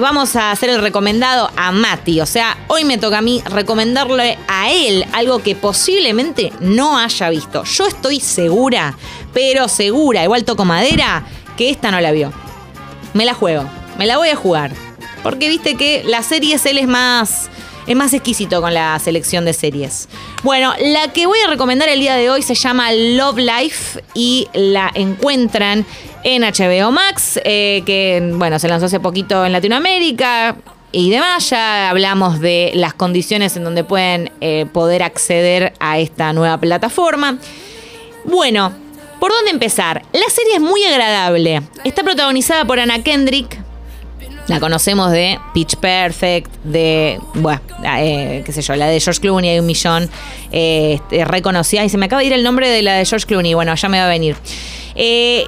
Vamos a hacer el recomendado a Mati, o sea, hoy me toca a mí recomendarle a él algo que posiblemente no haya visto. Yo estoy segura, pero segura, igual toco madera, que esta no la vio. Me la juego, me la voy a jugar. Porque viste que las series él es más es más exquisito con la selección de series. Bueno, la que voy a recomendar el día de hoy se llama Love Life y la encuentran en HBO Max, eh, que bueno, se lanzó hace poquito en Latinoamérica. Y demás, ya hablamos de las condiciones en donde pueden eh, poder acceder a esta nueva plataforma. Bueno, ¿por dónde empezar? La serie es muy agradable. Está protagonizada por Anna Kendrick, la conocemos de Pitch Perfect, de, bueno, eh, qué sé yo, la de George Clooney, hay un millón eh, este, reconocida. Y se me acaba de ir el nombre de la de George Clooney, bueno, ya me va a venir. Eh,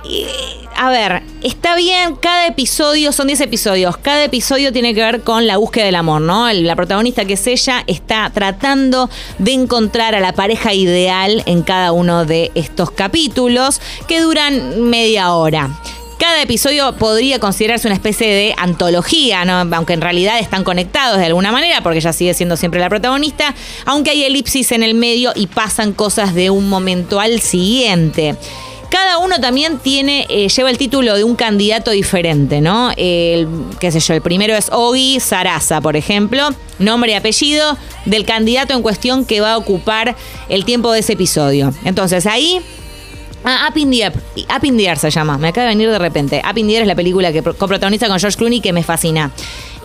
a ver, está bien, cada episodio, son 10 episodios, cada episodio tiene que ver con la búsqueda del amor, ¿no? La protagonista que es ella está tratando de encontrar a la pareja ideal en cada uno de estos capítulos que duran media hora. Cada episodio podría considerarse una especie de antología, aunque en realidad están conectados de alguna manera, porque ella sigue siendo siempre la protagonista, aunque hay elipsis en el medio y pasan cosas de un momento al siguiente. Cada uno también tiene, eh, lleva el título de un candidato diferente, ¿no? El, qué sé yo, el primero es Ogi Sarasa, por ejemplo, nombre y apellido del candidato en cuestión que va a ocupar el tiempo de ese episodio. Entonces ahí Ah, Up in, the Air se llama. Me acaba de venir de repente. Up in the Air es la película que coprotagoniza con George Clooney que me fascina.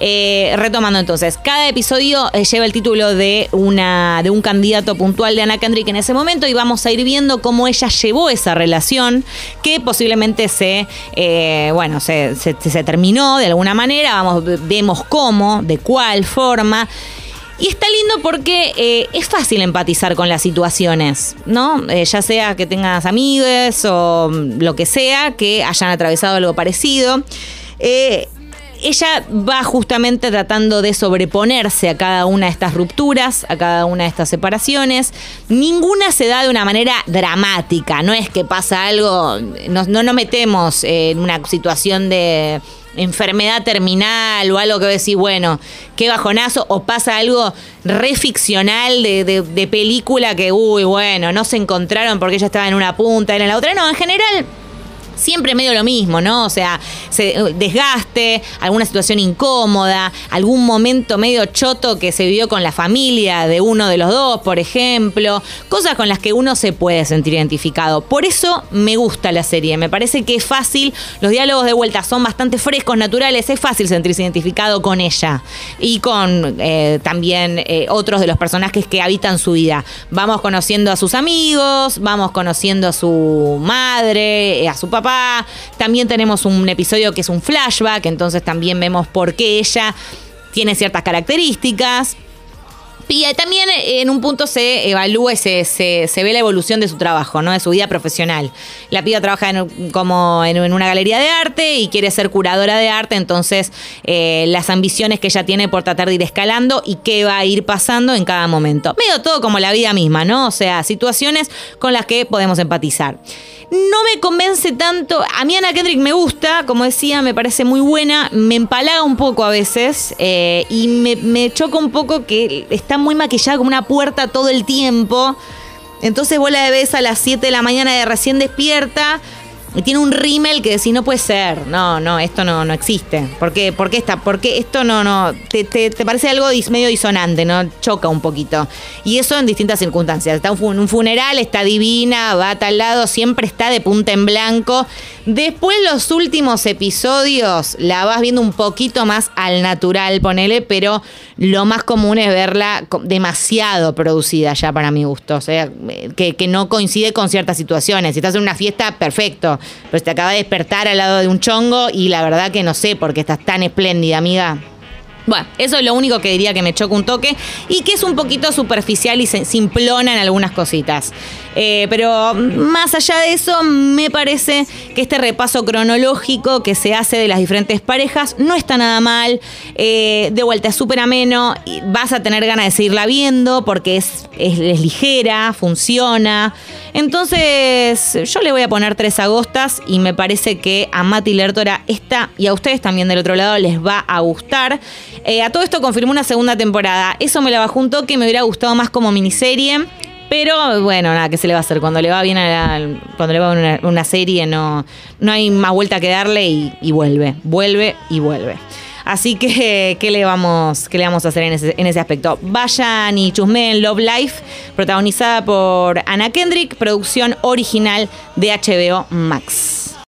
Eh, retomando entonces, cada episodio eh, lleva el título de, una, de un candidato puntual de Anna Kendrick en ese momento y vamos a ir viendo cómo ella llevó esa relación que posiblemente se, eh, bueno, se, se terminó de alguna manera. Vamos, vemos cómo, de cuál forma. Y está lindo porque eh, es fácil empatizar con las situaciones, ¿no? Eh, ya sea que tengas amigos o lo que sea, que hayan atravesado algo parecido. Eh, ella va justamente tratando de sobreponerse a cada una de estas rupturas, a cada una de estas separaciones. Ninguna se da de una manera dramática, no es que pasa algo, no nos metemos en una situación de enfermedad terminal o algo que decís, bueno, qué bajonazo, o pasa algo re ficcional de, película que, uy, bueno, no se encontraron porque ella estaba en una punta, era en la otra. No, en general siempre medio lo mismo, ¿no? O sea, desgaste, alguna situación incómoda, algún momento medio choto que se vivió con la familia de uno de los dos, por ejemplo, cosas con las que uno se puede sentir identificado. Por eso me gusta la serie, me parece que es fácil, los diálogos de vuelta son bastante frescos, naturales, es fácil sentirse identificado con ella y con eh, también eh, otros de los personajes que habitan su vida. Vamos conociendo a sus amigos, vamos conociendo a su madre, eh, a su papá, también tenemos un episodio que es un flashback, entonces también vemos por qué ella tiene ciertas características. Y también eh, en un punto se evalúa y se, se, ve la evolución de su trabajo, ¿no? De su vida profesional. La piba trabaja como en, una galería de arte y quiere ser curadora de arte, entonces eh, las ambiciones que ella tiene por tratar de ir escalando y qué va a ir pasando en cada momento. Medio todo como la vida misma, ¿no? O sea, situaciones con las que podemos empatizar. No me convence tanto. A mí Ana Kendrick me gusta, como decía, me parece muy buena. Me empalaga un poco a veces eh, y me, me choca un poco que está muy maquillada como una puerta todo el tiempo. Entonces vos la ves a las 7 de la mañana de recién despierta y tiene un rímel que decís, no puede ser, no, no, esto no, no existe. ¿Por qué, ¿Por qué está? Porque esto no, no, te, te, parece algo medio disonante, ¿no? Choca un poquito. Y eso en distintas circunstancias. Está un, un funeral, está divina, va a tal lado, siempre está de punta en blanco. Después los últimos episodios la vas viendo un poquito más al natural, ponele, pero lo más común es verla demasiado producida ya para mi gusto. O sea, que, que no coincide con ciertas situaciones. Si estás en una fiesta, perfecto pero te acaba de despertar al lado de un chongo y la verdad que no sé por qué estás tan espléndida, amiga. Bueno, eso es lo único que diría que me choca un toque y que es un poquito superficial y simplona en algunas cositas. Eh, pero más allá de eso, me parece que este repaso cronológico que se hace de las diferentes parejas no está nada mal. Eh, de vuelta, es súper ameno. Vas a tener ganas de seguirla viendo porque es, es, ligera, funciona. Entonces, yo le voy a poner tres agostas y me parece que a Mati Lertora esta y a ustedes también del otro lado les va a gustar. Eh, a todo esto confirmó una segunda temporada. Eso me la bajó un toque, me hubiera gustado más como miniserie. Pero bueno, nada, ¿qué se le va a hacer? Cuando le va bien a cuando le va una, una serie, no, no hay más vuelta que darle y, vuelve, vuelve y vuelve. Así que, ¿qué le vamos, qué le vamos a hacer en ese, en ese aspecto? Vayan y chusmeen Love Life, protagonizada por Anna Kendrick, producción original de HBO Max.